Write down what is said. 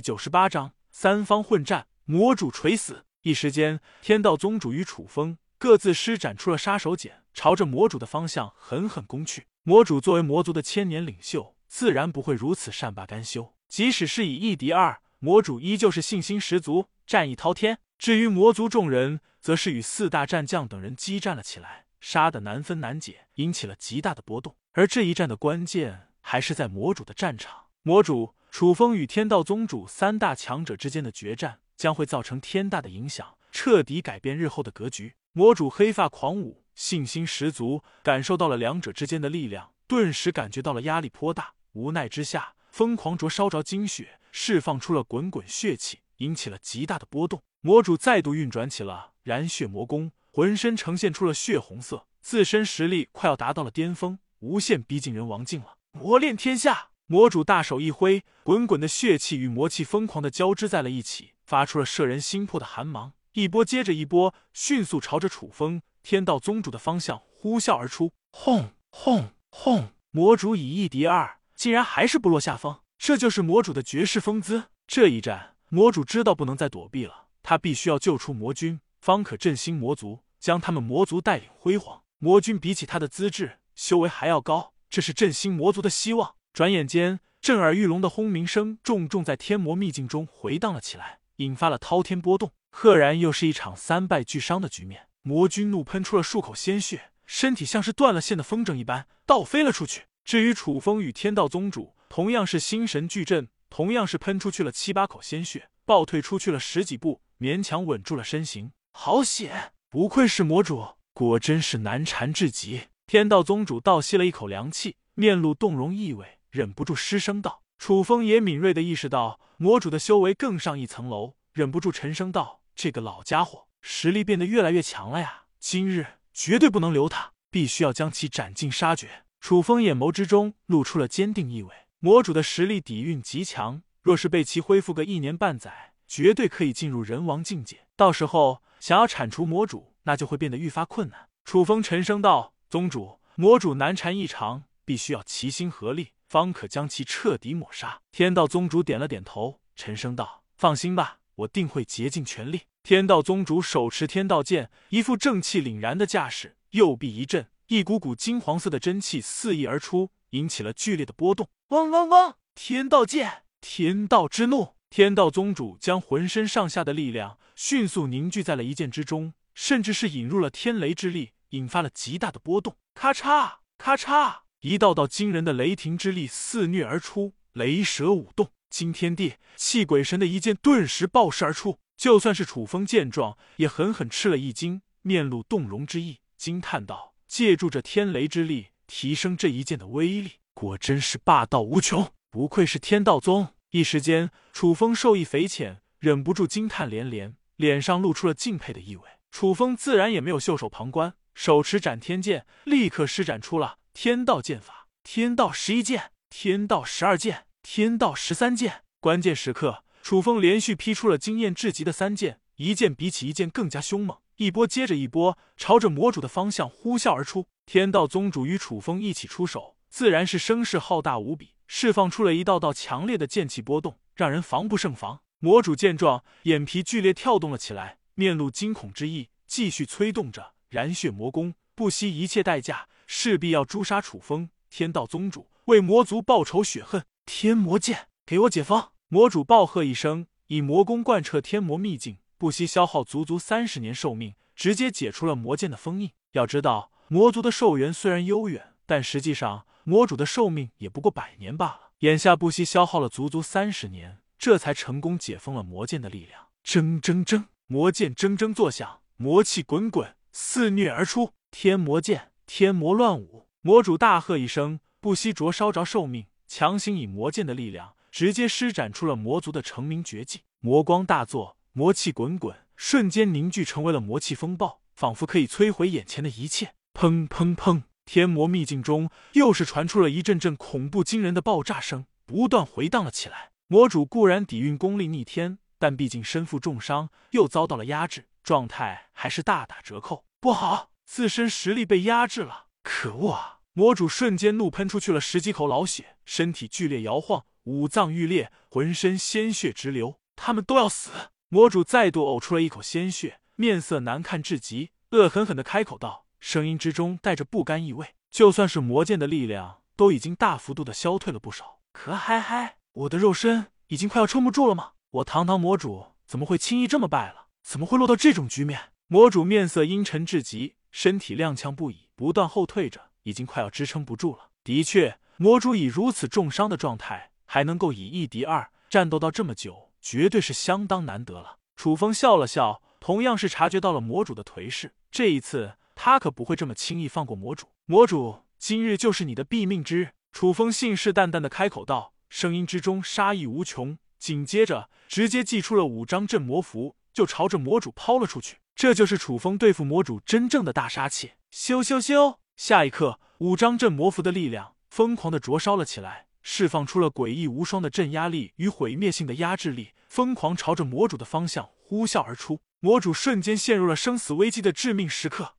九十八章三方混战，魔主垂死。一时间，天道宗主与楚风各自施展出了杀手锏，朝着魔主的方向狠狠攻去。魔主作为魔族的千年领袖，自然不会如此善罢甘休。即使是以一敌二，魔主依旧是信心十足，战意滔天。至于魔族众人，则是与四大战将等人激战了起来，杀得难分难解，引起了极大的波动。而这一战的关键，还是在魔主的战场。魔主。楚风与天道宗主三大强者之间的决战将会造成天大的影响，彻底改变日后的格局。魔主黑发狂舞，信心十足，感受到了两者之间的力量，顿时感觉到了压力颇大。无奈之下，疯狂灼烧着精血，释放出了滚滚血气，引起了极大的波动。魔主再度运转起了燃血魔功，浑身呈现出了血红色，自身实力快要达到了巅峰，无限逼近人王境了。磨练天下。魔主大手一挥，滚滚的血气与魔气疯狂的交织在了一起，发出了摄人心魄的寒芒。一波接着一波，迅速朝着楚风天道宗主的方向呼啸而出。轰轰轰！魔主以一敌二，竟然还是不落下风。这就是魔主的绝世风姿。这一战，魔主知道不能再躲避了，他必须要救出魔君，方可振兴魔族，将他们魔族带领辉煌。魔君比起他的资质、修为还要高，这是振兴魔族的希望。转眼间，震耳欲聋的轰鸣声重重在天魔秘境中回荡了起来，引发了滔天波动。赫然又是一场三败俱伤的局面。魔君怒喷出了数口鲜血，身体像是断了线的风筝一般倒飞了出去。至于楚风与天道宗主，同样是心神俱震，同样是喷出去了七八口鲜血，暴退出去了十几步，勉强稳住了身形。好险！不愧是魔主，果真是难缠至极。天道宗主倒吸了一口凉气，面露动容意味。忍不住失声道：“楚风也敏锐的意识到魔主的修为更上一层楼，忍不住沉声道：‘这个老家伙实力变得越来越强了呀！今日绝对不能留他，必须要将其斩尽杀绝。’楚风眼眸之中露出了坚定意味。魔主的实力底蕴极强，若是被其恢复个一年半载，绝对可以进入人王境界。到时候想要铲除魔主，那就会变得愈发困难。”楚风沉声道：“宗主，魔主难缠异常，必须要齐心合力。”方可将其彻底抹杀。天道宗主点了点头，沉声道：“放心吧，我定会竭尽全力。”天道宗主手持天道剑，一副正气凛然的架势，右臂一震，一股股金黄色的真气四溢而出，引起了剧烈的波动。嗡嗡嗡！天道剑，天道之怒！天道宗主将浑身上下的力量迅速凝聚在了一剑之中，甚至是引入了天雷之力，引发了极大的波动。咔嚓，咔嚓。一道道惊人的雷霆之力肆虐而出，雷蛇舞动，惊天地泣鬼神的一剑顿时爆射而出。就算是楚风见状，也狠狠吃了一惊，面露动容之意，惊叹道：“借助着天雷之力，提升这一剑的威力，果真是霸道无穷，不愧是天道宗。”一时间，楚风受益匪浅，忍不住惊叹连连，脸上露出了敬佩的意味。楚风自然也没有袖手旁观，手持斩天剑，立刻施展出了。天道剑法，天道十一剑，天道十二剑，天道十三剑。关键时刻，楚风连续劈出了惊艳至极的三剑，一剑比起一剑更加凶猛，一波接着一波，朝着魔主的方向呼啸而出。天道宗主与楚风一起出手，自然是声势浩大无比，释放出了一道道强烈的剑气波动，让人防不胜防。魔主见状，眼皮剧烈跳动了起来，面露惊恐之意，继续催动着燃血魔功，不惜一切代价。势必要诛杀楚风天道宗主，为魔族报仇雪恨。天魔剑，给我解封！魔主暴喝一声，以魔功贯彻天魔秘境，不惜消耗足足三十年寿命，直接解除了魔剑的封印。要知道，魔族的寿元虽然悠远，但实际上魔主的寿命也不过百年罢了。眼下不惜消耗了足足三十年，这才成功解封了魔剑的力量。铮铮铮，魔剑铮铮作响，魔气滚滚，肆虐而出。天魔剑。天魔乱舞，魔主大喝一声，不惜灼烧着寿命，强行以魔剑的力量，直接施展出了魔族的成名绝技。魔光大作，魔气滚滚，瞬间凝聚成为了魔气风暴，仿佛可以摧毁眼前的一切。砰砰砰！天魔秘境中又是传出了一阵阵恐怖惊人的爆炸声，不断回荡了起来。魔主固然底蕴功力逆天，但毕竟身负重伤，又遭到了压制，状态还是大打折扣。不好！自身实力被压制了，可恶啊！魔主瞬间怒喷出去了十几口老血，身体剧烈摇晃，五脏欲裂，浑身鲜血直流，他们都要死！魔主再度呕出了一口鲜血，面色难看至极，恶狠狠的开口道，声音之中带着不甘意味。就算是魔剑的力量，都已经大幅度的消退了不少。可嗨嗨，我的肉身已经快要撑不住了吗？我堂堂魔主怎么会轻易这么败了？怎么会落到这种局面？魔主面色阴沉至极，身体踉跄不已，不断后退着，已经快要支撑不住了。的确，魔主以如此重伤的状态，还能够以一敌二战斗到这么久，绝对是相当难得了。楚风笑了笑，同样是察觉到了魔主的颓势，这一次他可不会这么轻易放过魔主。魔主，今日就是你的毙命之日！楚风信誓旦旦的开口道，声音之中杀意无穷。紧接着，直接祭出了五张镇魔符，就朝着魔主抛了出去。这就是楚风对付魔主真正的大杀器。咻咻咻！下一刻，五张镇魔符的力量疯狂的灼烧了起来，释放出了诡异无双的镇压力与毁灭性的压制力，疯狂朝着魔主的方向呼啸而出。魔主瞬间陷入了生死危机的致命时刻。